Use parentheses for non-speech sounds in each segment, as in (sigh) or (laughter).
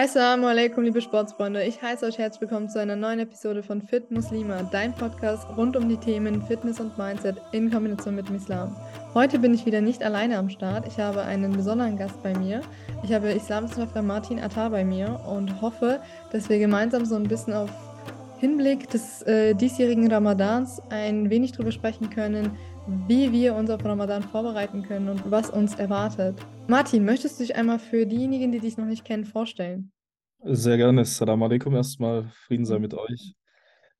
Assalamu alaikum, liebe Sportsfreunde. Ich heiße euch herzlich willkommen zu einer neuen Episode von Fit Muslima, dein Podcast rund um die Themen Fitness und Mindset in Kombination mit dem Islam. Heute bin ich wieder nicht alleine am Start. Ich habe einen besonderen Gast bei mir. Ich habe Islamwissenschaftler Martin Attar bei mir und hoffe, dass wir gemeinsam so ein bisschen auf Hinblick des äh, diesjährigen Ramadans ein wenig darüber sprechen können, wie wir uns auf Ramadan vorbereiten können und was uns erwartet. Martin, möchtest du dich einmal für diejenigen, die dich noch nicht kennen, vorstellen? Sehr gerne. Assalamu alaikum erstmal. Frieden sei mit euch.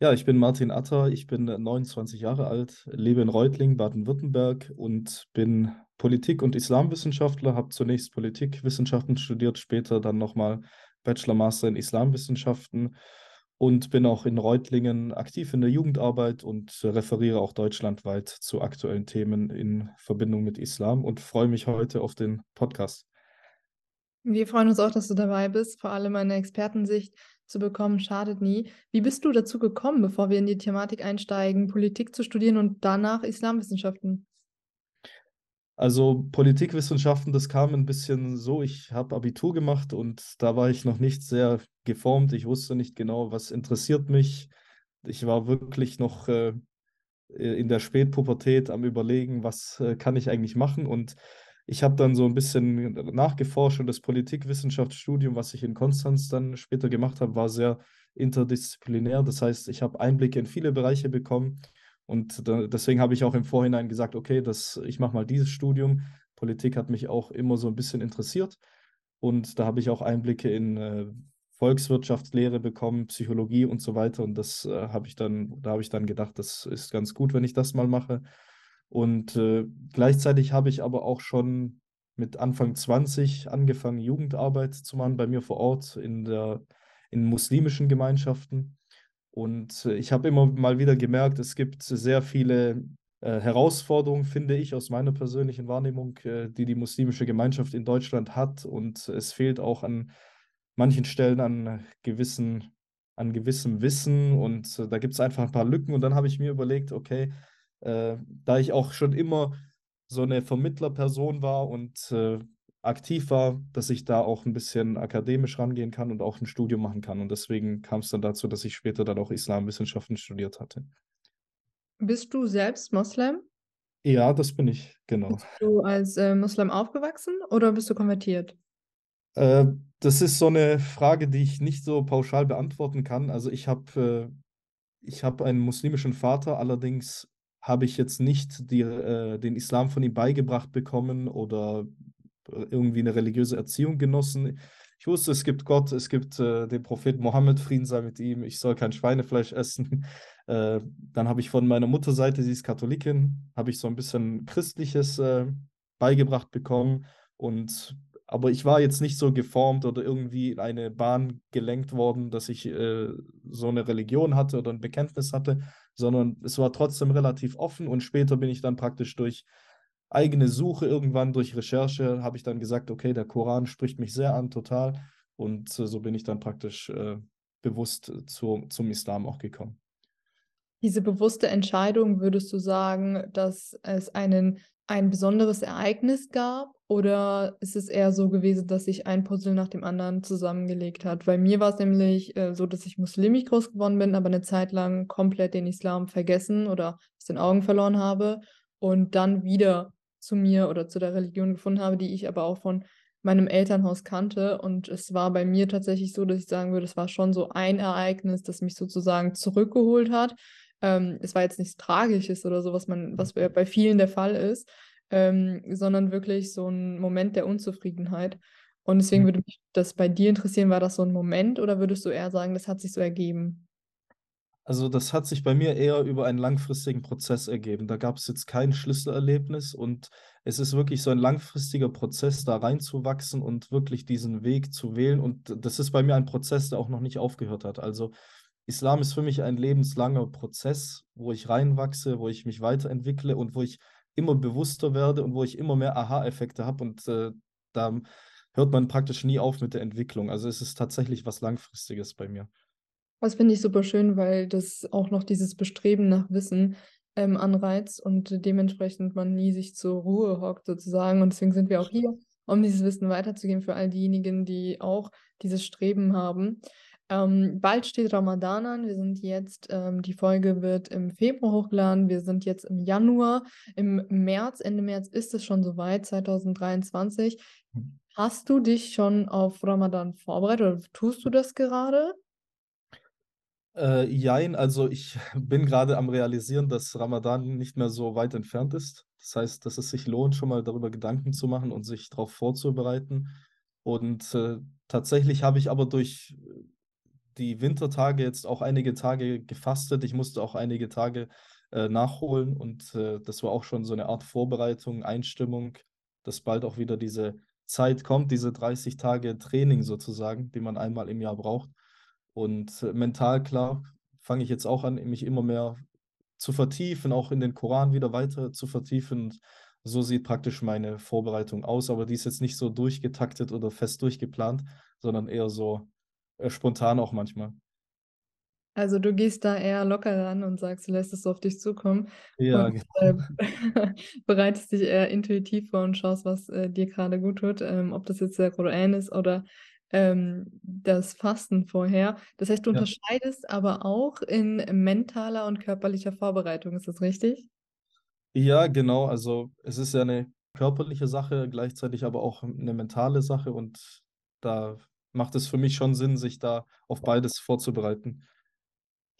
Ja, ich bin Martin Atter, ich bin 29 Jahre alt, lebe in Reutling, Baden-Württemberg und bin Politik- und Islamwissenschaftler, habe zunächst Politikwissenschaften studiert, später dann nochmal Bachelor, Master in Islamwissenschaften und bin auch in Reutlingen aktiv in der Jugendarbeit und referiere auch deutschlandweit zu aktuellen Themen in Verbindung mit Islam und freue mich heute auf den Podcast. Wir freuen uns auch, dass du dabei bist. Vor allem eine Expertensicht zu bekommen, schadet nie. Wie bist du dazu gekommen, bevor wir in die Thematik einsteigen, Politik zu studieren und danach Islamwissenschaften? Also Politikwissenschaften, das kam ein bisschen so, ich habe Abitur gemacht und da war ich noch nicht sehr geformt. Ich wusste nicht genau, was interessiert mich. Ich war wirklich noch äh, in der Spätpubertät am Überlegen, was äh, kann ich eigentlich machen. Und ich habe dann so ein bisschen nachgeforscht und das Politikwissenschaftsstudium, was ich in Konstanz dann später gemacht habe, war sehr interdisziplinär. Das heißt, ich habe Einblicke in viele Bereiche bekommen und da, deswegen habe ich auch im Vorhinein gesagt, okay, das, ich mache mal dieses Studium. Politik hat mich auch immer so ein bisschen interessiert. Und da habe ich auch Einblicke in äh, Volkswirtschaftslehre bekommen, Psychologie und so weiter. Und das äh, habe ich dann, da habe ich dann gedacht, das ist ganz gut, wenn ich das mal mache. Und äh, gleichzeitig habe ich aber auch schon mit Anfang 20 angefangen, Jugendarbeit zu machen bei mir vor Ort in der in muslimischen Gemeinschaften. Und äh, ich habe immer mal wieder gemerkt, es gibt sehr viele äh, Herausforderungen, finde ich, aus meiner persönlichen Wahrnehmung, äh, die die muslimische Gemeinschaft in Deutschland hat. Und es fehlt auch an manchen Stellen an gewissen, an gewissem Wissen. Und äh, da gibt es einfach ein paar Lücken. Und dann habe ich mir überlegt, okay, äh, da ich auch schon immer so eine Vermittlerperson war und äh, aktiv war, dass ich da auch ein bisschen akademisch rangehen kann und auch ein Studium machen kann. Und deswegen kam es dann dazu, dass ich später dann auch Islamwissenschaften studiert hatte. Bist du selbst Moslem? Ja, das bin ich, genau. Bist du als äh, Moslem aufgewachsen oder bist du konvertiert? Äh, das ist so eine Frage, die ich nicht so pauschal beantworten kann. Also ich habe äh, hab einen muslimischen Vater, allerdings habe ich jetzt nicht die, äh, den Islam von ihm beigebracht bekommen oder irgendwie eine religiöse Erziehung genossen. Ich wusste, es gibt Gott, es gibt äh, den Propheten Mohammed, Frieden sei mit ihm, ich soll kein Schweinefleisch essen. (laughs) Äh, dann habe ich von meiner Mutterseite, sie ist Katholikin, habe ich so ein bisschen Christliches äh, beigebracht bekommen. Und aber ich war jetzt nicht so geformt oder irgendwie in eine Bahn gelenkt worden, dass ich äh, so eine Religion hatte oder ein Bekenntnis hatte, sondern es war trotzdem relativ offen und später bin ich dann praktisch durch eigene Suche irgendwann durch Recherche habe ich dann gesagt, okay, der Koran spricht mich sehr an, total. Und so bin ich dann praktisch äh, bewusst zu, zum Islam auch gekommen. Diese bewusste Entscheidung, würdest du sagen, dass es einen, ein besonderes Ereignis gab? Oder ist es eher so gewesen, dass sich ein Puzzle nach dem anderen zusammengelegt hat? Bei mir war es nämlich äh, so, dass ich muslimisch groß geworden bin, aber eine Zeit lang komplett den Islam vergessen oder aus den Augen verloren habe und dann wieder zu mir oder zu der Religion gefunden habe, die ich aber auch von meinem Elternhaus kannte. Und es war bei mir tatsächlich so, dass ich sagen würde, es war schon so ein Ereignis, das mich sozusagen zurückgeholt hat. Ähm, es war jetzt nichts Tragisches oder so, was man, was bei vielen der Fall ist, ähm, sondern wirklich so ein Moment der Unzufriedenheit. Und deswegen würde mich das bei dir interessieren, war das so ein Moment oder würdest du eher sagen, das hat sich so ergeben? Also das hat sich bei mir eher über einen langfristigen Prozess ergeben. Da gab es jetzt kein Schlüsselerlebnis und es ist wirklich so ein langfristiger Prozess, da reinzuwachsen und wirklich diesen Weg zu wählen. Und das ist bei mir ein Prozess, der auch noch nicht aufgehört hat. Also Islam ist für mich ein lebenslanger Prozess, wo ich reinwachse, wo ich mich weiterentwickle und wo ich immer bewusster werde und wo ich immer mehr Aha-Effekte habe. Und äh, da hört man praktisch nie auf mit der Entwicklung. Also es ist tatsächlich was Langfristiges bei mir. Das finde ich super schön, weil das auch noch dieses Bestreben nach Wissen ähm, anreizt und dementsprechend man nie sich zur Ruhe hockt sozusagen. Und deswegen sind wir auch hier, um dieses Wissen weiterzugeben für all diejenigen, die auch dieses Streben haben. Ähm, bald steht Ramadan an. Wir sind jetzt, ähm, die Folge wird im Februar hochgeladen. Wir sind jetzt im Januar. Im März, Ende März ist es schon soweit, 2023. Hm. Hast du dich schon auf Ramadan vorbereitet oder tust du das gerade? Äh, jein, also ich (laughs) bin gerade am realisieren, dass Ramadan nicht mehr so weit entfernt ist. Das heißt, dass es sich lohnt, schon mal darüber Gedanken zu machen und sich darauf vorzubereiten. Und äh, tatsächlich habe ich aber durch die Wintertage jetzt auch einige Tage gefastet. Ich musste auch einige Tage äh, nachholen und äh, das war auch schon so eine Art Vorbereitung, Einstimmung, dass bald auch wieder diese Zeit kommt, diese 30 Tage Training sozusagen, die man einmal im Jahr braucht. Und äh, mental, klar, fange ich jetzt auch an, mich immer mehr zu vertiefen, auch in den Koran wieder weiter zu vertiefen. Und so sieht praktisch meine Vorbereitung aus, aber die ist jetzt nicht so durchgetaktet oder fest durchgeplant, sondern eher so äh, spontan auch manchmal. Also du gehst da eher locker ran und sagst, du lässt es so auf dich zukommen Ja, und genau. äh, (laughs) bereitest dich eher intuitiv vor und schaust, was äh, dir gerade gut tut, ähm, ob das jetzt der Koran ist oder ähm, das Fasten vorher. Das heißt, du Ja. unterscheidest aber auch in mentaler und körperlicher Vorbereitung, ist das richtig? Ja, genau. Also es ist ja eine körperliche Sache, gleichzeitig aber auch eine mentale Sache und da macht es für mich schon Sinn, sich da auf beides vorzubereiten.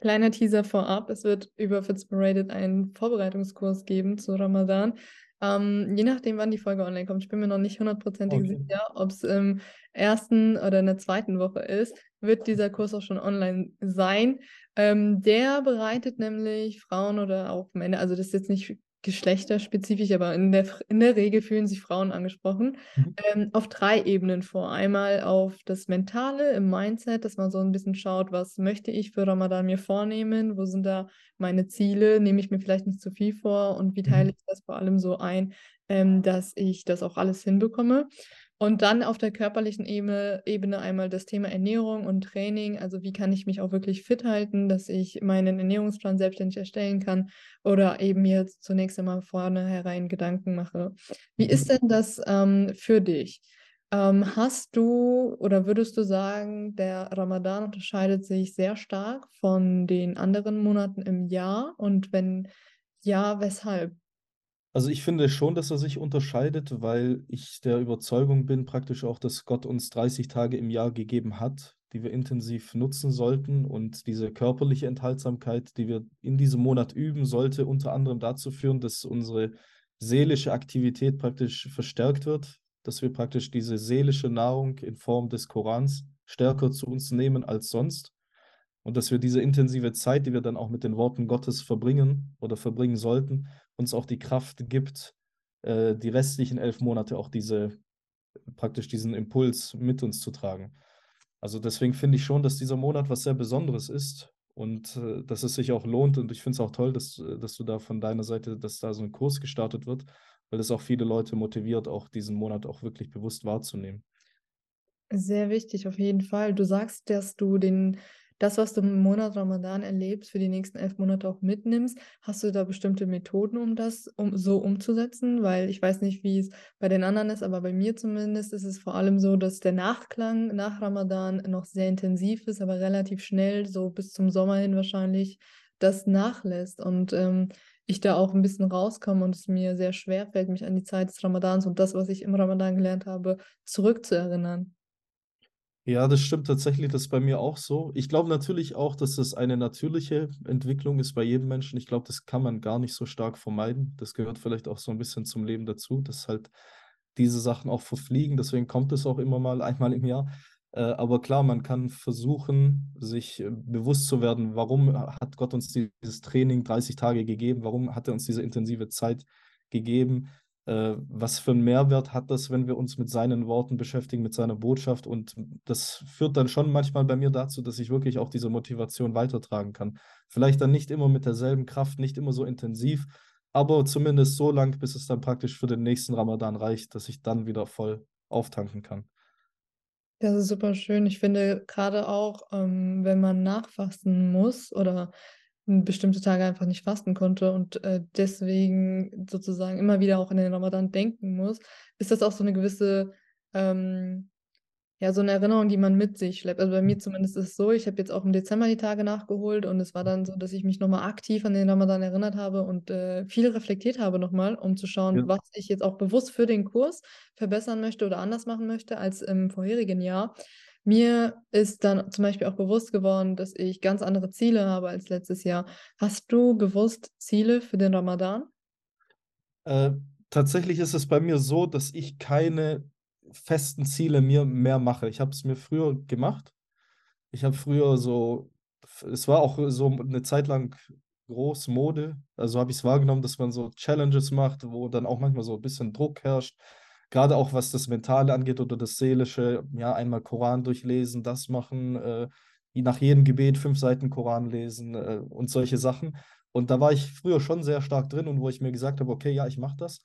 Kleiner Teaser vorab, es wird über Fitspirated einen Vorbereitungskurs geben zu Ramadan. Ähm, je nachdem, wann die Folge online kommt, ich bin mir noch nicht hundertprozentig Okay. sicher, ob es im ersten oder in der zweiten Woche ist, wird dieser Kurs auch schon online sein. Ähm, der bereitet nämlich Frauen oder auch Männer, also das ist jetzt nicht geschlechterspezifisch, aber in der, in der Regel fühlen sich Frauen angesprochen, Mhm. ähm, auf drei Ebenen vor. Einmal auf das Mentale im Mindset, dass man so ein bisschen schaut, was möchte ich für Ramadan mir vornehmen, wo sind da meine Ziele, nehme ich mir vielleicht nicht zu viel vor und wie teile Mhm. ich das vor allem so ein, ähm, dass ich das auch alles hinbekomme. Und dann auf der körperlichen Ebene, Ebene einmal das Thema Ernährung und Training. Also wie kann ich mich auch wirklich fit halten, dass ich meinen Ernährungsplan selbstständig erstellen kann oder eben mir zunächst einmal vornherein Gedanken mache. Wie Mhm. ist denn das ähm, für dich? Ähm, hast du oder würdest du sagen, der Ramadan unterscheidet sich sehr stark von den anderen Monaten im Jahr? Und wenn ja, weshalb? Also ich finde schon, dass er sich unterscheidet, weil ich der Überzeugung bin, praktisch auch, dass Gott uns 30 Tage im Jahr gegeben hat, die wir intensiv nutzen sollten. Und diese körperliche Enthaltsamkeit, die wir in diesem Monat üben, sollte unter anderem dazu führen, dass unsere seelische Aktivität praktisch verstärkt wird, dass wir praktisch diese seelische Nahrung in Form des Korans stärker zu uns nehmen als sonst. Und dass wir diese intensive Zeit, die wir dann auch mit den Worten Gottes verbringen oder verbringen sollten, uns auch die Kraft gibt, äh, die restlichen elf Monate auch diese, praktisch diesen Impuls mit uns zu tragen. Also deswegen finde ich schon, dass dieser Monat was sehr Besonderes ist und äh, dass es sich auch lohnt. Und ich finde es auch toll, dass, äh, dass du da von deiner Seite, dass da so ein Kurs gestartet wird, weil das auch viele Leute motiviert, auch diesen Monat auch wirklich bewusst wahrzunehmen. Sehr wichtig, auf jeden Fall. Du sagst, dass du den das, was du im Monat Ramadan erlebst, für die nächsten elf Monate auch mitnimmst. Hast du da bestimmte Methoden, um das um, so umzusetzen? Weil ich weiß nicht, wie es bei den anderen ist, aber bei mir zumindest ist es vor allem so, dass der Nachklang nach Ramadan noch sehr intensiv ist, aber relativ schnell, so bis zum Sommer hin wahrscheinlich, das nachlässt. Und ähm, ich da auch ein bisschen rauskomme und es mir sehr schwer fällt, mich an die Zeit des Ramadans und das, was ich im Ramadan gelernt habe, zurückzuerinnern. Ja, das stimmt tatsächlich, das ist bei mir auch so. Ich glaube natürlich auch, dass das eine natürliche Entwicklung ist bei jedem Menschen. Ich glaube, das kann man gar nicht so stark vermeiden. Das gehört vielleicht auch so ein bisschen zum Leben dazu, dass halt diese Sachen auch verfliegen. Deswegen kommt es auch immer mal (laughs) einmal im Jahr. Äh, aber klar, man kann versuchen, sich äh, bewusst zu werden, warum hat Gott uns dieses Training 30 Tage gegeben? Warum hat er uns diese intensive Zeit gegeben? Äh, was für einen Mehrwert hat das, wenn wir uns mit seinen Worten beschäftigen, mit seiner Botschaft? Und das führt dann schon manchmal bei mir dazu, dass ich wirklich auch diese Motivation weitertragen kann. Vielleicht dann nicht immer mit derselben Kraft, nicht immer so intensiv, aber zumindest so lang, bis es dann praktisch für den nächsten Ramadan reicht, dass ich dann wieder voll auftanken kann. Das ist super schön. Ich finde gerade auch, ähm, wenn man nachfasten muss oder bestimmte Tage einfach nicht fasten konnte und äh, deswegen sozusagen immer wieder auch an den Ramadan denken muss, ist das auch so eine gewisse ähm, ja, so eine Erinnerung, die man mit sich schleppt. Also bei mir zumindest ist es so, ich habe jetzt auch im Dezember die Tage nachgeholt und es war dann so, dass ich mich nochmal aktiv an den Ramadan erinnert habe und äh, viel reflektiert habe nochmal, um zu schauen, Ja. was ich jetzt auch bewusst für den Kurs verbessern möchte oder anders machen möchte als im vorherigen Jahr. Mir ist dann zum Beispiel auch bewusst geworden, dass ich ganz andere Ziele habe als letztes Jahr. Hast du bewusst Ziele für den Ramadan? Äh, tatsächlich ist es bei mir so, dass ich keine festen Ziele mir mehr mache. Ich habe es mir früher gemacht. Ich habe früher so, es war auch so eine Zeit lang groß Mode. Also habe ich es wahrgenommen, dass man so Challenges macht, wo dann auch manchmal so ein bisschen Druck herrscht. Gerade auch was das Mentale angeht oder das Seelische. Ja, einmal Koran durchlesen, das machen, äh, nach jedem Gebet fünf Seiten Koran lesen äh, und solche Sachen. Und da war ich früher schon sehr stark drin und wo ich mir gesagt habe, okay, ja, ich mache das.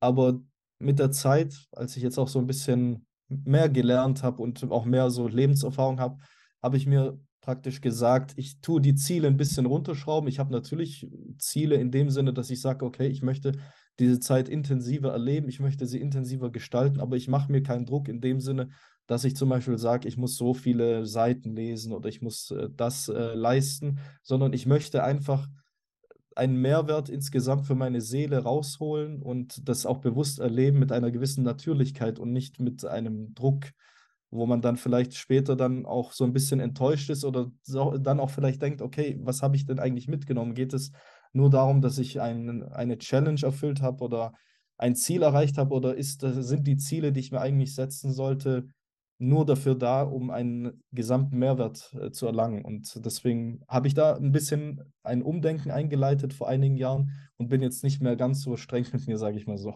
Aber mit der Zeit, als ich jetzt auch so ein bisschen mehr gelernt habe und auch mehr so Lebenserfahrung habe, habe ich mir praktisch gesagt, ich tue die Ziele ein bisschen runterschrauben. Ich habe natürlich Ziele in dem Sinne, dass ich sage, okay, ich möchte diese Zeit intensiver erleben, ich möchte sie intensiver gestalten, aber ich mache mir keinen Druck in dem Sinne, dass ich zum Beispiel sage, ich muss so viele Seiten lesen oder ich muss äh, das äh, leisten, sondern ich möchte einfach einen Mehrwert insgesamt für meine Seele rausholen und das auch bewusst erleben mit einer gewissen Natürlichkeit und nicht mit einem Druck, wo man dann vielleicht später dann auch so ein bisschen enttäuscht ist oder so, dann auch vielleicht denkt, okay, was habe ich denn eigentlich mitgenommen? Geht es nur darum, dass ich ein, eine Challenge erfüllt habe oder ein Ziel erreicht habe oder ist, sind die Ziele, die ich mir eigentlich setzen sollte, nur dafür da, um einen gesamten Mehrwert äh, zu erlangen. Und deswegen habe ich da ein bisschen ein Umdenken eingeleitet vor einigen Jahren und bin jetzt nicht mehr ganz so streng mit mir, sage ich mal so.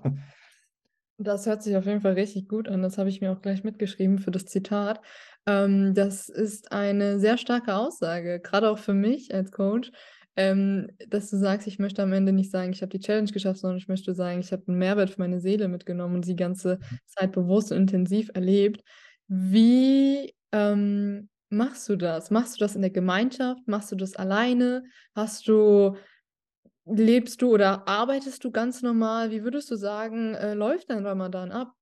Das hört sich auf jeden Fall richtig gut an. Das habe ich mir auch gleich mitgeschrieben für das Zitat. Ähm, das ist eine sehr starke Aussage, gerade auch für mich als Coach, ähm, dass du sagst, ich möchte am Ende nicht sagen, ich habe die Challenge geschafft, sondern ich möchte sagen, ich habe einen Mehrwert für meine Seele mitgenommen und die ganze Zeit bewusst und intensiv erlebt. Wie ähm, machst du das? Machst du das in der Gemeinschaft? Machst du das alleine? Hast du Lebst du oder arbeitest du ganz normal? Wie würdest du sagen, äh, läuft dein Ramadan ab?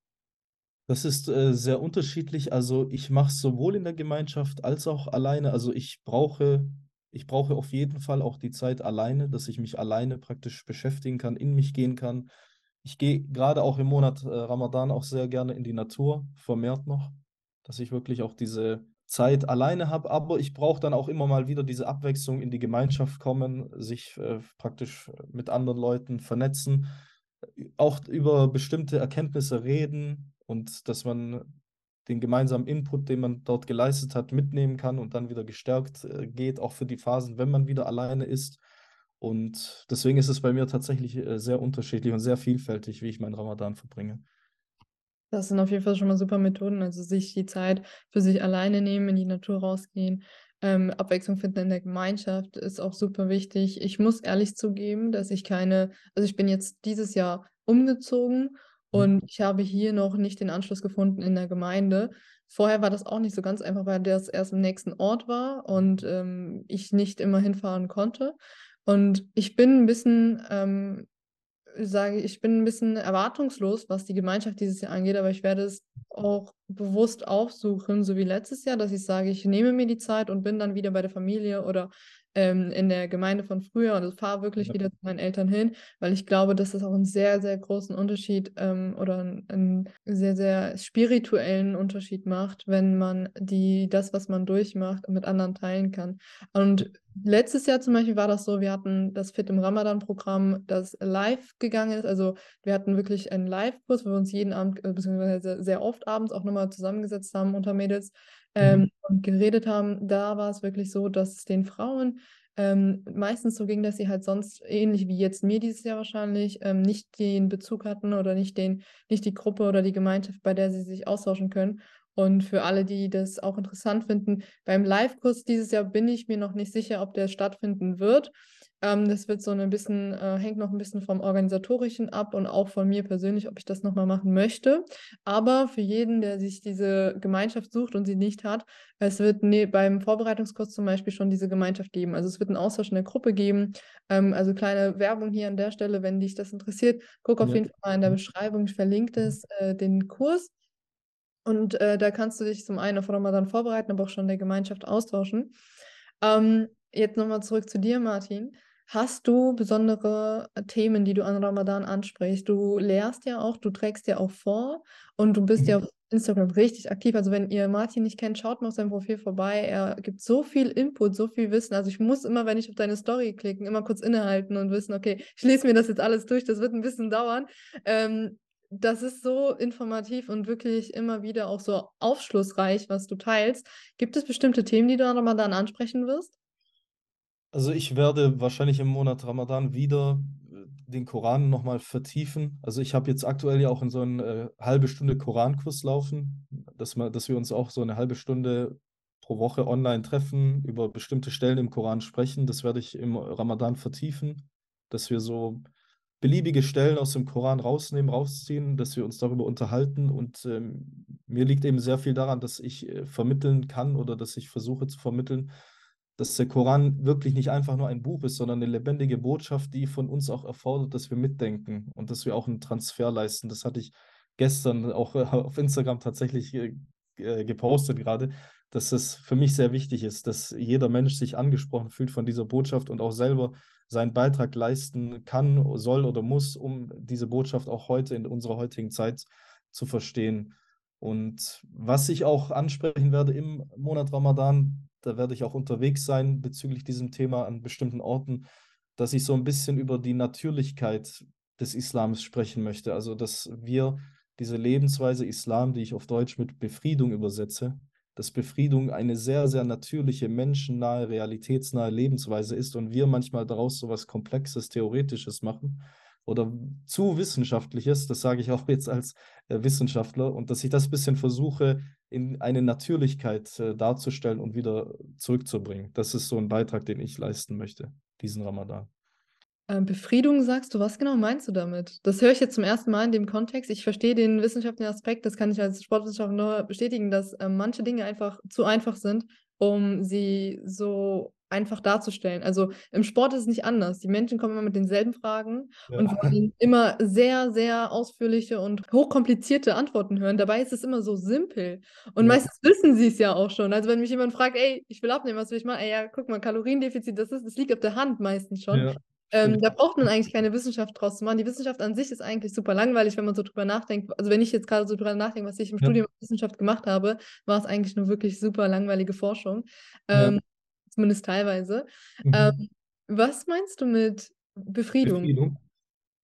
Das ist äh, sehr unterschiedlich. Also ich mache es sowohl in der Gemeinschaft als auch alleine. Also ich brauche, ich brauche auf jeden Fall auch die Zeit alleine, dass ich mich alleine praktisch beschäftigen kann, in mich gehen kann. Ich gehe gerade auch im Monat äh, Ramadan auch sehr gerne in die Natur, vermehrt noch, dass ich wirklich auch diese Zeit alleine habe, aber ich brauche dann auch immer mal wieder diese Abwechslung in die Gemeinschaft kommen, sich äh, praktisch mit anderen Leuten vernetzen, auch über bestimmte Erkenntnisse reden und dass man den gemeinsamen Input, den man dort geleistet hat, mitnehmen kann und dann wieder gestärkt äh, geht, auch für die Phasen, wenn man wieder alleine ist. Und deswegen ist es bei mir tatsächlich äh, sehr unterschiedlich und sehr vielfältig, wie ich meinen Ramadan verbringe. Das sind auf jeden Fall schon mal super Methoden. Also sich die Zeit für sich alleine nehmen, in die Natur rausgehen. Ähm, Abwechslung finden in der Gemeinschaft ist auch super wichtig. Ich muss ehrlich zugeben, dass ich keine, also ich bin jetzt dieses Jahr umgezogen und ich habe hier noch nicht den Anschluss gefunden in der Gemeinde. Vorher war das auch nicht so ganz einfach, weil das erst im nächsten Ort war und ähm, ich nicht immer hinfahren konnte. Und ich bin ein bisschen ähm, sage, ich bin ein bisschen erwartungslos, was die Gemeinschaft dieses Jahr angeht, aber ich werde es auch bewusst aufsuchen, so wie letztes Jahr, dass ich sage, ich nehme mir die Zeit und bin dann wieder bei der Familie oder ähm, in der Gemeinde von früher und fahre wirklich ja. wieder zu meinen Eltern hin, weil ich glaube, dass das auch einen sehr, sehr großen Unterschied ähm, oder einen, einen, sehr, sehr spirituellen Unterschied macht, wenn man die, das, was man durchmacht, mit anderen teilen kann. Und letztes Jahr zum Beispiel war das so, wir hatten das Fit im Ramadan-Programm, das live gegangen ist. Also wir hatten wirklich einen Live-Kurs, wo wir uns jeden Abend, äh, beziehungsweise sehr oft abends auch nochmal zusammengesetzt haben unter Mädels ähm, mhm. und geredet haben. Da war es wirklich so, dass es den Frauen ähm, meistens so ging, dass sie halt sonst, ähnlich wie jetzt mir dieses Jahr wahrscheinlich, ähm, nicht den Bezug hatten oder nicht, den, nicht die Gruppe oder die Gemeinschaft, bei der sie sich austauschen können. Und für alle, die das auch interessant finden, beim Live-Kurs dieses Jahr bin ich mir noch nicht sicher, ob der stattfinden wird. Ähm, das wird so ein bisschen, äh, hängt noch ein bisschen vom Organisatorischen ab und auch von mir persönlich, ob ich das nochmal machen möchte. Aber für jeden, der sich diese Gemeinschaft sucht und sie nicht hat, es wird ne, beim Vorbereitungskurs zum Beispiel schon diese Gemeinschaft geben. Also es wird einen Austausch in der Gruppe geben. Ähm, also kleine Werbung hier an der Stelle, wenn dich das interessiert, guck auf Ja. jeden Fall mal in der Beschreibung, ich verlinke es, äh, den Kurs. Und äh, da kannst du dich zum einen auf Ramadan vorbereiten, aber auch schon in der Gemeinschaft austauschen. Ähm, jetzt nochmal zurück zu dir, Martin. Hast du besondere Themen, die du an Ramadan ansprichst? Du lehrst ja auch, du trägst ja auch vor und du bist ja Mhm. auf Instagram richtig aktiv. Also wenn ihr Martin nicht kennt, schaut mal auf seinem Profil vorbei. Er gibt so viel Input, so viel Wissen. Also ich muss immer, wenn ich auf deine Story klicken, immer kurz innehalten und wissen, okay, ich lese mir das jetzt alles durch, das wird ein bisschen dauern. Ähm, das ist so informativ und wirklich immer wieder auch so aufschlussreich, was du teilst. Gibt es bestimmte Themen, die du an Ramadan ansprechen wirst? Also ich werde wahrscheinlich im Monat Ramadan wieder äh, den Koran nochmal vertiefen. Also ich habe jetzt aktuell ja auch in so einen äh, halbe Stunde Korankurs laufen, dass, wir, dass wir uns auch so eine halbe Stunde pro Woche online treffen, über bestimmte Stellen im Koran sprechen. Das werde ich im Ramadan vertiefen, dass wir so beliebige Stellen aus dem Koran rausnehmen, rausziehen, dass wir uns darüber unterhalten. Und ähm, mir liegt eben sehr viel daran, dass ich äh, vermitteln kann oder dass ich versuche zu vermitteln, dass der Koran wirklich nicht einfach nur ein Buch ist, sondern eine lebendige Botschaft, die von uns auch erfordert, dass wir mitdenken und dass wir auch einen Transfer leisten. Das hatte ich gestern auch äh, auf Instagram tatsächlich äh, äh, gepostet gerade, dass es für mich sehr wichtig ist, dass jeder Mensch sich angesprochen fühlt von dieser Botschaft und auch selber seinen Beitrag leisten kann, soll oder muss, um diese Botschaft auch heute in unserer heutigen Zeit zu verstehen. Und was ich auch ansprechen werde im Monat Ramadan, da werde ich auch unterwegs sein bezüglich diesem Thema an bestimmten Orten, dass ich so ein bisschen über die Natürlichkeit des Islams sprechen möchte. Also, dass wir diese Lebensweise Islam, die ich auf Deutsch mit Befriedung übersetze, dass Befriedung eine sehr, sehr natürliche, menschennahe, realitätsnahe Lebensweise ist und wir manchmal daraus so was Komplexes, Theoretisches machen oder zu Wissenschaftliches, das sage ich auch jetzt als äh, Wissenschaftler, und dass ich das ein bisschen versuche, in eine Natürlichkeit äh, darzustellen und wieder zurückzubringen. Das ist so ein Beitrag, den ich leisten möchte, diesen Ramadan. Ähm, Befriedung sagst du, was genau meinst du damit? Das höre ich jetzt zum ersten Mal in dem Kontext. Ich verstehe den wissenschaftlichen Aspekt, das kann ich als Sportwissenschaftler nur bestätigen, dass ähm, manche Dinge einfach zu einfach sind, um sie so einfach darzustellen. Also im Sport ist es nicht anders. Die Menschen kommen immer mit denselben Fragen und Ja. wollen immer sehr, sehr ausführliche und hochkomplizierte Antworten hören. Dabei ist es immer so simpel. Und Ja. meistens wissen sie es ja auch schon. Also wenn mich jemand fragt, ey, ich will abnehmen, was will ich machen? Ey, ja, guck mal, Kaloriendefizit, das ist, das liegt auf der Hand meistens schon. Ja, Ähm, da braucht man eigentlich keine Wissenschaft draus zu machen. Die Wissenschaft an sich ist eigentlich super langweilig, wenn man so drüber nachdenkt. Also wenn ich jetzt gerade so drüber nachdenke, was ich im Ja. Studium Wissenschaft gemacht habe, war es eigentlich nur wirklich super langweilige Forschung. Ja. Ähm, zumindest teilweise. Mhm. Ähm, was meinst du mit Befriedung? Befriedung.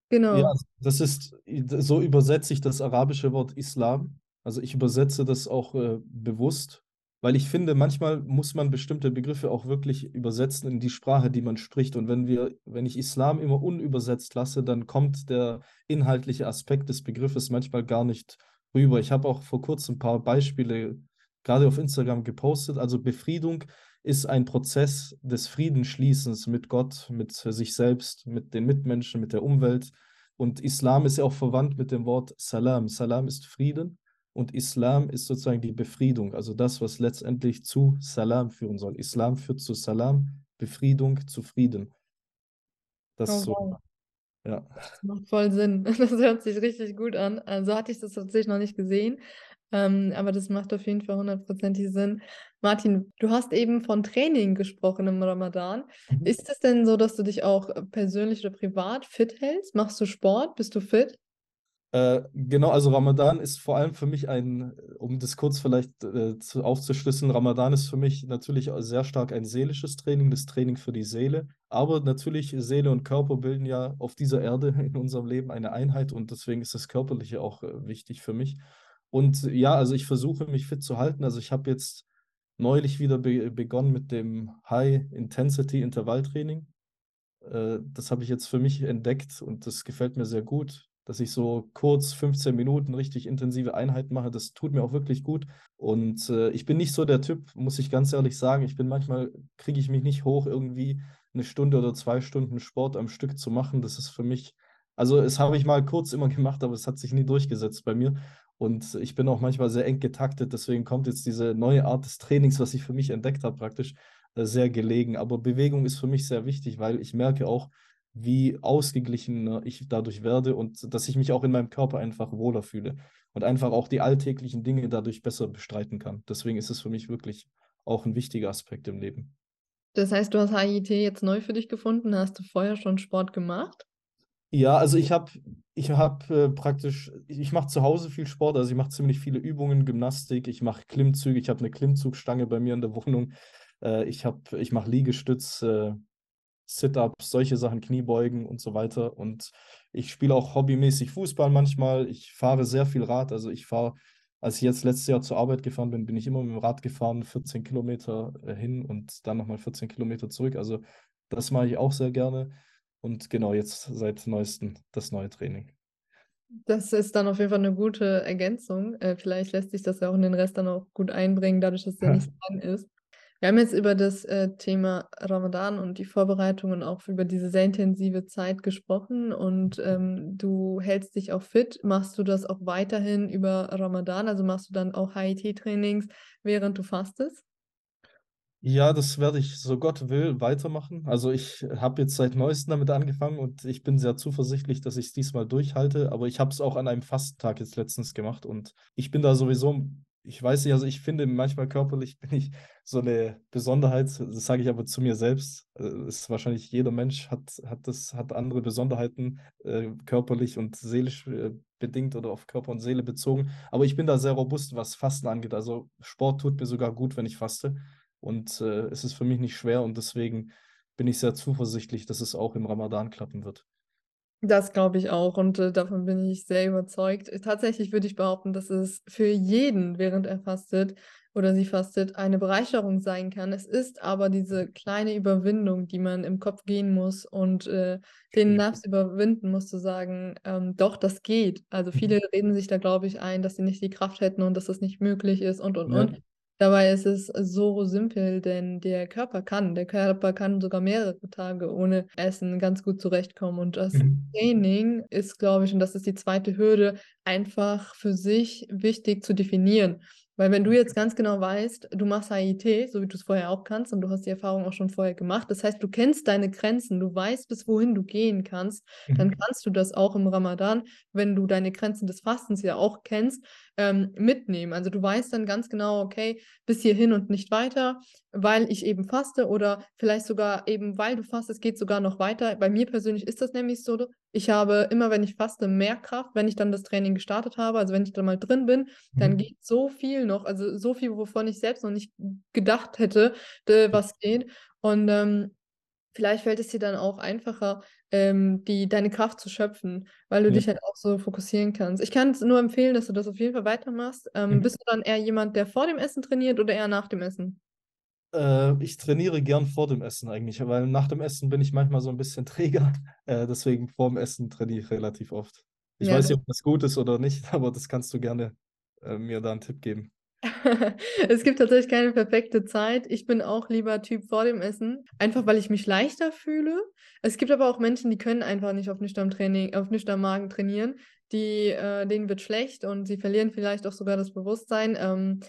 Genau. Ja, das ist, so übersetze ich das arabische Wort Islam. Also ich übersetze das auch äh, bewusst, weil ich finde, manchmal muss man bestimmte Begriffe auch wirklich übersetzen in die Sprache, die man spricht. Und wenn wir, wenn ich Islam immer unübersetzt lasse, dann kommt der inhaltliche Aspekt des Begriffes manchmal gar nicht rüber. Ich habe auch vor kurzem ein paar Beispiele gerade auf Instagram gepostet. Also Befriedung ist ein Prozess des Friedensschließens mit Gott, mit sich selbst, mit den Mitmenschen, mit der Umwelt. Und Islam ist ja auch verwandt mit dem Wort Salam. Salam ist Frieden und Islam ist sozusagen die Befriedung, also das, was letztendlich zu Salam führen soll. Islam führt zu Salam, Befriedung zu Frieden. Das Oh, so, wow. ja. Das macht voll Sinn. (laughs) Das hört sich richtig gut an. Also hatte ich das tatsächlich noch nicht gesehen. Ähm, aber das macht auf jeden Fall hundertprozentig Sinn. Martin, du hast eben von Training gesprochen im Ramadan. Mhm. Ist es denn so, dass du dich auch persönlich oder privat fit hältst? Machst du Sport? Bist du fit? Äh, genau, also Ramadan ist vor allem für mich ein, um das kurz vielleicht äh, zu, aufzuschlüsseln, Ramadan ist für mich natürlich sehr stark ein seelisches Training, das Training für die Seele. Aber natürlich, Seele und Körper bilden ja auf dieser Erde (laughs) in unserem Leben eine Einheit und deswegen ist das Körperliche auch äh, wichtig für mich. Und ja, also ich versuche mich fit zu halten. Also ich habe jetzt neulich wieder be begonnen mit dem High-Intensity-Intervalltraining. Äh, das habe ich jetzt für mich entdeckt und das gefällt mir sehr gut, dass ich so kurz 15 Minuten richtig intensive Einheiten mache. Das tut mir auch wirklich gut. Und äh, ich bin nicht so der Typ, muss ich ganz ehrlich sagen. Ich bin manchmal, kriege ich mich nicht hoch, irgendwie eine Stunde oder zwei Stunden Sport am Stück zu machen. Das ist für mich, also es habe ich mal kurz immer (laughs) gemacht, aber es hat sich nie durchgesetzt bei mir. Und ich bin auch manchmal sehr eng getaktet, deswegen kommt jetzt diese neue Art des Trainings, was ich für mich entdeckt habe, praktisch äh, sehr gelegen. Aber Bewegung ist für mich sehr wichtig, weil ich merke auch, wie ausgeglichener ich dadurch werde und dass ich mich auch in meinem Körper einfach wohler fühle und einfach auch die alltäglichen Dinge dadurch besser bestreiten kann. Deswegen ist es für mich wirklich auch ein wichtiger Aspekt im Leben. Das heißt, du hast HIIT jetzt neu für dich gefunden. Hast du vorher schon Sport gemacht? Ja, also ich habe ich hab, äh, praktisch, ich mache zu Hause viel Sport, also ich mache ziemlich viele Übungen, Gymnastik, ich mache Klimmzüge, ich habe eine Klimmzugstange bei mir in der Wohnung, äh, ich, ich mache Liegestütz, äh, Sit-ups, solche Sachen, Kniebeugen und so weiter. Und ich spiele auch hobbymäßig Fußball manchmal. Ich fahre sehr viel Rad. Also ich fahre, als ich jetzt letztes Jahr zur Arbeit gefahren bin, bin ich immer mit dem Rad gefahren, 14 Kilometer äh, hin und dann nochmal 14 Kilometer zurück. Also das mache ich auch sehr gerne. Und genau jetzt seit neuestem das neue Training. Das ist dann auf jeden Fall eine gute Ergänzung. Äh, vielleicht lässt sich das ja auch in den Rest dann auch gut einbringen, dadurch, dass der nicht (laughs) lang ist. Wir haben jetzt über das äh, Thema Ramadan und die Vorbereitungen auch über diese sehr intensive Zeit gesprochen und ähm, du hältst dich auch fit. Machst du das auch weiterhin über Ramadan? Also machst du dann auch HIT-Trainings, während du fastest? Ja, das werde ich, so Gott will, weitermachen. Also ich habe jetzt seit neuestem damit angefangen und ich bin sehr zuversichtlich, dass ich es diesmal durchhalte. Aber ich habe es auch an einem Fasttag jetzt letztens gemacht und ich bin da sowieso ich weiß nicht, also ich finde manchmal körperlich bin ich so eine Besonderheit, das sage ich aber zu mir selbst. Also ist wahrscheinlich jeder Mensch hat, hat das, hat andere Besonderheiten, äh, körperlich und seelisch äh, bedingt oder auf Körper und Seele bezogen. Aber ich bin da sehr robust, was Fasten angeht. Also Sport tut mir sogar gut, wenn ich faste. Und äh, es ist für mich nicht schwer und deswegen bin ich sehr zuversichtlich, dass es auch im Ramadan klappen wird. Das glaube ich auch und äh, davon bin ich sehr überzeugt. Tatsächlich würde ich behaupten, dass es für jeden, während er fastet oder sie fastet, eine Bereicherung sein kann. Es ist aber diese kleine Überwindung, die man im Kopf gehen muss und äh, den Nervs überwinden muss, zu sagen, ähm, doch, das geht. Also mhm. viele reden sich da, glaube ich, ein, dass sie nicht die Kraft hätten und dass das nicht möglich ist und, und, ja. und. Dabei ist es so simpel, denn der Körper kann, der Körper kann sogar mehrere Tage ohne Essen ganz gut zurechtkommen. Und das mhm. Training ist, glaube ich, und das ist die zweite Hürde, einfach für sich wichtig zu definieren. Weil wenn du jetzt ganz genau weißt, du machst HIT, so wie du es vorher auch kannst, und du hast die Erfahrung auch schon vorher gemacht, das heißt, du kennst deine Grenzen, du weißt, bis wohin du gehen kannst, mhm. dann kannst du das auch im Ramadan, wenn du deine Grenzen des Fastens ja auch kennst, ähm, mitnehmen. Also du weißt dann ganz genau, okay, bis hierhin und nicht weiter, weil ich eben faste oder vielleicht sogar eben, weil du fastest, geht sogar noch weiter. Bei mir persönlich ist das nämlich so, ich habe immer, wenn ich faste, mehr Kraft, wenn ich dann das Training gestartet habe. Also wenn ich da mal drin bin, mhm. dann geht so viel noch, also so viel, wovon ich selbst noch nicht gedacht hätte, was geht. Und ähm, vielleicht fällt es dir dann auch einfacher, ähm, die, deine Kraft zu schöpfen, weil du ja. dich halt auch so fokussieren kannst. Ich kann es nur empfehlen, dass du das auf jeden Fall weitermachst. Ähm, mhm. Bist du dann eher jemand, der vor dem Essen trainiert oder eher nach dem Essen? Äh, ich trainiere gern vor dem Essen eigentlich, weil nach dem Essen bin ich manchmal so ein bisschen (laughs) träger. Äh, deswegen vor dem Essen trainiere ich relativ oft. Ich ja, weiß nicht, ob das gut ist oder nicht, (laughs) aber das kannst du gerne äh, mir da einen Tipp geben. (laughs) es gibt tatsächlich keine perfekte Zeit. Ich bin auch lieber Typ vor dem Essen, einfach weil ich mich leichter fühle. Es gibt aber auch Menschen, die können einfach nicht auf nüchternem Training, auf nüchternem Magen trainieren. Die, äh, denen wird schlecht und sie verlieren vielleicht auch sogar das Bewusstsein. Ähm,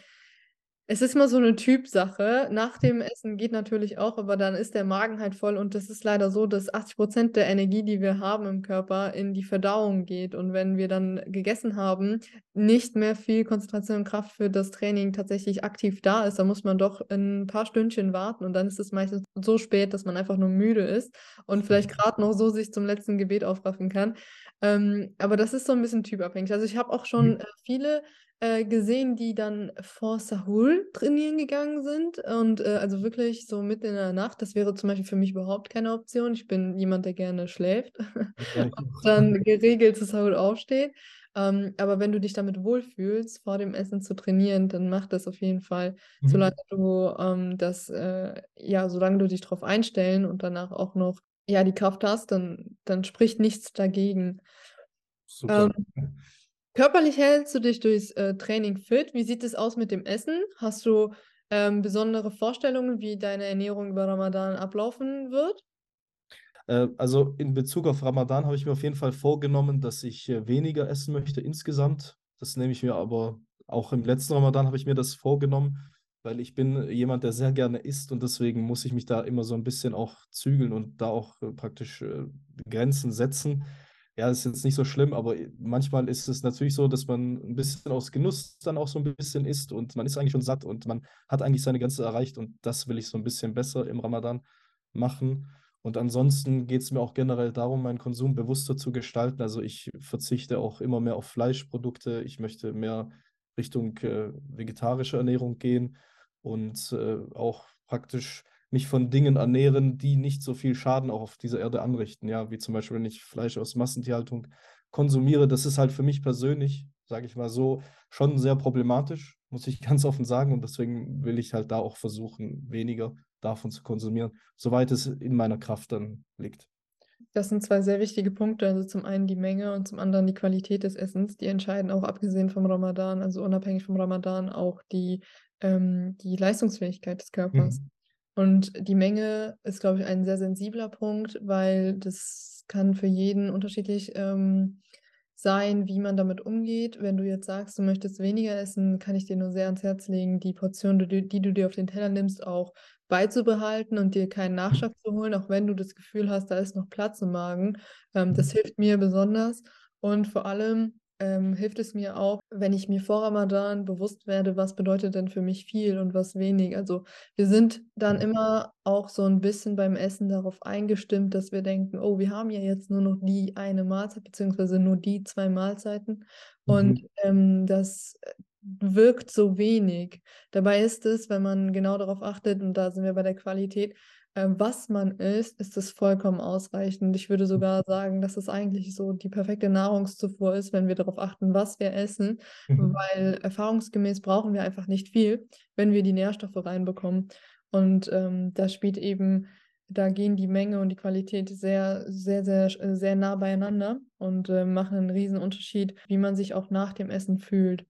es ist immer so eine Typsache. Nach dem Essen geht natürlich auch, aber dann ist der Magen halt voll und das ist leider so, dass 80 Prozent der Energie, die wir haben im Körper, in die Verdauung geht. Und wenn wir dann gegessen haben, nicht mehr viel Konzentration und Kraft für das Training tatsächlich aktiv da ist, dann muss man doch ein paar Stündchen warten und dann ist es meistens so spät, dass man einfach nur müde ist und vielleicht gerade noch so sich zum letzten Gebet aufraffen kann. Ähm, aber das ist so ein bisschen typabhängig. Also ich habe auch schon mhm. äh, viele äh, gesehen, die dann vor Sahul trainieren gegangen sind. Und äh, also wirklich so mitten in der Nacht. Das wäre zum Beispiel für mich überhaupt keine Option. Ich bin jemand, der gerne schläft (laughs) und dann geregelt zu Sahul aufsteht. Ähm, aber wenn du dich damit wohlfühlst, vor dem Essen zu trainieren, dann mach das auf jeden Fall, mhm. solange du ähm, das, äh, ja, solange du dich darauf einstellen und danach auch noch ja, die Kraft hast, dann, dann spricht nichts dagegen. Super. Ähm, (laughs) Körperlich hältst du dich durchs äh, Training fit. Wie sieht es aus mit dem Essen? Hast du ähm, besondere Vorstellungen, wie deine Ernährung über Ramadan ablaufen wird? Äh, also in Bezug auf Ramadan habe ich mir auf jeden Fall vorgenommen, dass ich äh, weniger essen möchte insgesamt. Das nehme ich mir aber auch im letzten Ramadan habe ich mir das vorgenommen, weil ich bin jemand, der sehr gerne isst und deswegen muss ich mich da immer so ein bisschen auch zügeln und da auch äh, praktisch äh, Grenzen setzen. Ja, ist jetzt nicht so schlimm, aber manchmal ist es natürlich so, dass man ein bisschen aus Genuss dann auch so ein bisschen isst und man ist eigentlich schon satt und man hat eigentlich seine Grenze erreicht und das will ich so ein bisschen besser im Ramadan machen. Und ansonsten geht es mir auch generell darum, meinen Konsum bewusster zu gestalten. Also ich verzichte auch immer mehr auf Fleischprodukte. Ich möchte mehr Richtung äh, vegetarische Ernährung gehen und äh, auch praktisch mich von Dingen ernähren, die nicht so viel Schaden auch auf dieser Erde anrichten. Ja, wie zum Beispiel, wenn ich Fleisch aus Massentierhaltung konsumiere, das ist halt für mich persönlich, sage ich mal so, schon sehr problematisch, muss ich (laughs) ganz offen sagen. Und deswegen will ich halt da auch versuchen, weniger davon zu konsumieren, soweit es in meiner Kraft dann liegt. Das sind zwei sehr wichtige Punkte. Also zum einen die Menge und zum anderen die Qualität des Essens. Die entscheiden auch abgesehen vom Ramadan, also unabhängig vom Ramadan, auch die, ähm, die Leistungsfähigkeit des Körpers. Mhm. Und die Menge ist, glaube ich, ein sehr sensibler Punkt, weil das kann für jeden unterschiedlich ähm, sein, wie man damit umgeht. Wenn du jetzt sagst, du möchtest weniger essen, kann ich dir nur sehr ans Herz legen, die Portion, die, die du dir auf den Teller nimmst, auch beizubehalten und dir keinen Nachschlag zu holen, auch wenn du das Gefühl hast, da ist noch Platz im Magen. Ähm, das mhm. hilft mir besonders. Und vor allem ähm, hilft es mir auch, wenn ich mir vor Ramadan bewusst werde, was bedeutet denn für mich viel und was wenig. Also wir sind dann immer auch so ein bisschen beim Essen darauf eingestimmt, dass wir denken, oh, wir haben ja jetzt nur noch die eine Mahlzeit, beziehungsweise nur die zwei Mahlzeiten. Und mhm. ähm, das wirkt so wenig. Dabei ist es, wenn man genau darauf achtet, und da sind wir bei der Qualität, äh, was man isst, ist es vollkommen ausreichend. Ich würde sogar sagen, dass es eigentlich so die perfekte Nahrungszufuhr ist, wenn wir darauf achten, was wir essen, mhm. weil erfahrungsgemäß brauchen wir einfach nicht viel, wenn wir die Nährstoffe reinbekommen. Und ähm, da spielt eben, da gehen die Menge und die Qualität sehr, sehr, sehr, sehr nah beieinander und äh, machen einen riesen Unterschied, wie man sich auch nach dem Essen fühlt.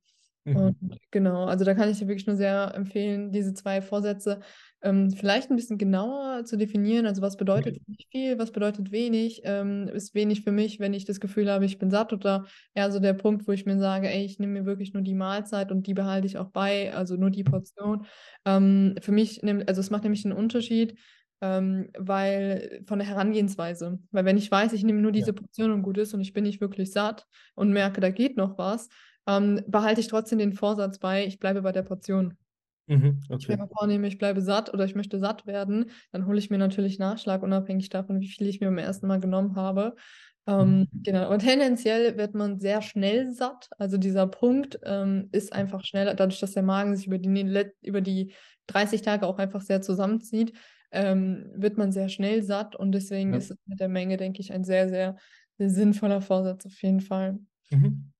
Mhm. Und genau, also da kann ich dir wirklich nur sehr empfehlen, diese zwei Vorsätze ähm, vielleicht ein bisschen genauer zu definieren. Also was bedeutet okay. viel, was bedeutet wenig? Ähm, ist wenig für mich, wenn ich das Gefühl habe, ich bin satt oder eher so der Punkt, wo ich mir sage, ey, ich nehme mir wirklich nur die Mahlzeit und die behalte ich auch bei, also nur die Portion. Ähm, für mich, also es macht nämlich einen Unterschied, ähm, weil von der Herangehensweise. Weil wenn ich weiß, ich nehme nur diese. Portion und gut ist und ich bin nicht wirklich satt und merke, da geht noch was, ähm, behalte ich trotzdem den Vorsatz bei, ich bleibe bei der Portion. Mhm, okay. Ich mir vornehme, ich bleibe satt oder ich möchte satt werden, dann hole ich mir natürlich Nachschlag, unabhängig davon, wie viel ich mir beim ersten Mal genommen habe. Ähm, mhm. Genau. Und tendenziell wird man sehr schnell satt. Also dieser Punkt ähm, ist einfach schneller, dadurch, dass der Magen sich über die, über die 30 Tage auch einfach sehr zusammenzieht, ähm, wird man sehr schnell satt. Und deswegen ja. ist es mit der Menge, denke ich, ein sehr, sehr, sehr sinnvoller Vorsatz auf jeden Fall. Mhm.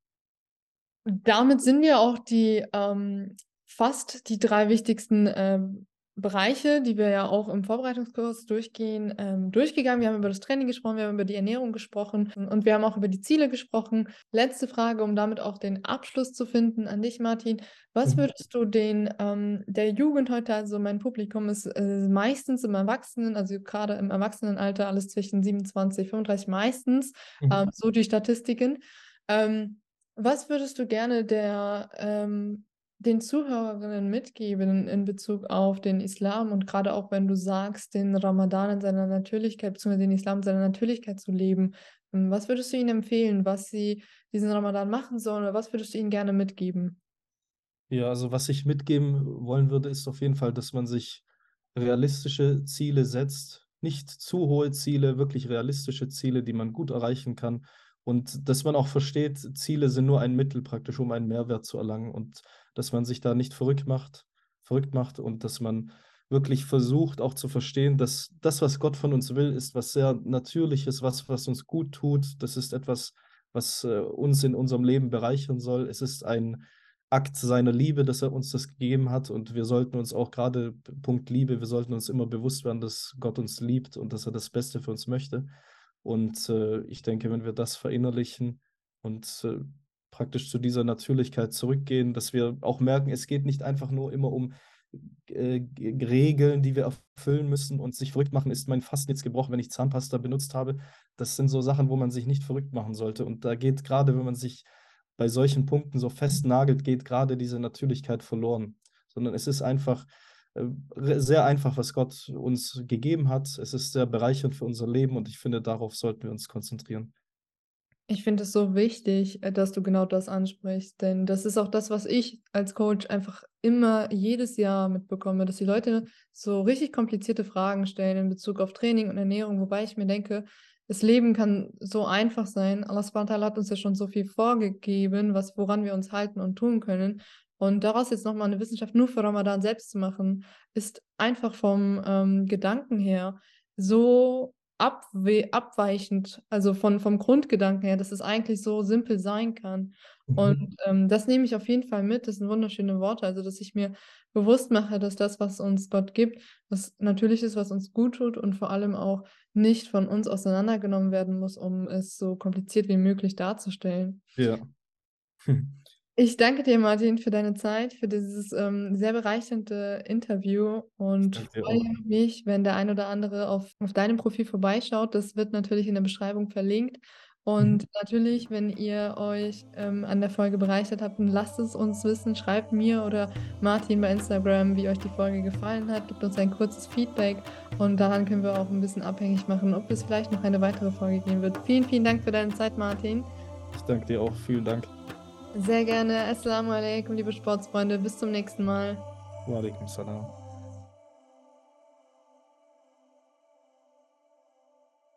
Damit sind wir auch die ähm, fast die drei wichtigsten ähm, Bereiche, die wir ja auch im Vorbereitungskurs durchgehen, ähm, durchgegangen. Wir haben über das Training gesprochen, wir haben über die Ernährung gesprochen und wir haben auch über die Ziele gesprochen. Letzte Frage, um damit auch den Abschluss zu finden an dich, Martin. Was mhm. würdest du den ähm, der Jugend heute, also mein Publikum ist äh, meistens im Erwachsenen, also gerade im Erwachsenenalter, alles zwischen 27, 35 meistens, mhm. ähm, so die Statistiken. Ähm, was würdest du gerne der, ähm, den Zuhörerinnen mitgeben in Bezug auf den Islam und gerade auch wenn du sagst, den Ramadan in seiner Natürlichkeit, beziehungsweise den Islam in seiner Natürlichkeit zu leben, ähm, was würdest du ihnen empfehlen, was sie diesen Ramadan machen sollen oder was würdest du ihnen gerne mitgeben? Ja, also was ich mitgeben wollen würde, ist auf jeden Fall, dass man sich realistische Ziele setzt, nicht zu hohe Ziele, wirklich realistische Ziele, die man gut erreichen kann und dass man auch versteht, Ziele sind nur ein Mittel praktisch, um einen Mehrwert zu erlangen und dass man sich da nicht verrückt macht, verrückt macht und dass man wirklich versucht auch zu verstehen, dass das, was Gott von uns will, ist was sehr Natürliches, was, was uns gut tut. Das ist etwas, was äh, uns in unserem Leben bereichern soll. Es ist ein Akt seiner Liebe, dass er uns das gegeben hat. Und wir sollten uns auch gerade, Punkt Liebe, wir sollten uns immer bewusst werden, dass Gott uns liebt und dass er das Beste für uns möchte. Und äh, ich denke, wenn wir das verinnerlichen und äh, praktisch zu dieser Natürlichkeit zurückgehen, dass wir auch merken, es geht nicht einfach nur immer um äh, Regeln, die wir erfüllen müssen und sich verrückt machen, ist mein Fasten jetzt gebrochen, wenn ich Zahnpasta benutzt habe. Das sind so Sachen, wo man sich nicht verrückt machen sollte. Und da geht gerade, wenn man sich bei solchen Punkten so festnagelt, geht gerade diese Natürlichkeit verloren. Sondern es ist einfach sehr einfach, was Gott uns gegeben hat. Es ist sehr bereichernd für unser Leben und ich finde, darauf sollten wir uns konzentrieren. Ich finde es so wichtig, äh, dass du genau das ansprichst, denn das ist auch das, was ich als Coach einfach immer jedes Jahr mitbekomme, dass die Leute so richtig komplizierte Fragen stellen in Bezug auf Training und Ernährung, wobei ich mir denke, das Leben kann so einfach sein. Allah subhanahu hat uns ja schon so viel vorgegeben, was, woran wir uns halten und tun können. Und daraus jetzt nochmal eine Wissenschaft nur für Ramadan selbst zu machen, ist einfach vom ähm, Gedanken her so abwe abweichend, also von, vom Grundgedanken her, dass es eigentlich so simpel sein kann. Mhm. Und ähm, das nehme ich auf jeden Fall mit. Das sind wunderschöne Worte. Also, dass ich mir bewusst mache, dass das, was uns Gott gibt, was natürlich ist, was uns gut tut und vor allem auch nicht von uns auseinandergenommen werden muss, um es so kompliziert wie möglich darzustellen. Ja. (laughs) Ich danke dir, Martin, für deine Zeit, für dieses ähm, sehr bereichernde Interview und freue mich, wenn der ein oder andere auf, auf deinem Profil vorbeischaut. Das wird natürlich in der Beschreibung verlinkt. Und mhm. natürlich, wenn ihr euch ähm, an der Folge bereichert habt, lasst es uns wissen. Schreibt mir oder Martin bei Instagram, wie euch die Folge gefallen hat. Gebt uns ein kurzes Feedback und daran können wir auch ein bisschen abhängig machen, ob es vielleicht noch eine weitere Folge geben wird. Vielen, vielen Dank für deine Zeit, Martin. Ich danke dir auch. Vielen Dank. Sehr gerne. Assalamu alaikum, liebe Sportsfreunde. Bis zum nächsten Mal. Wa alaikum salam.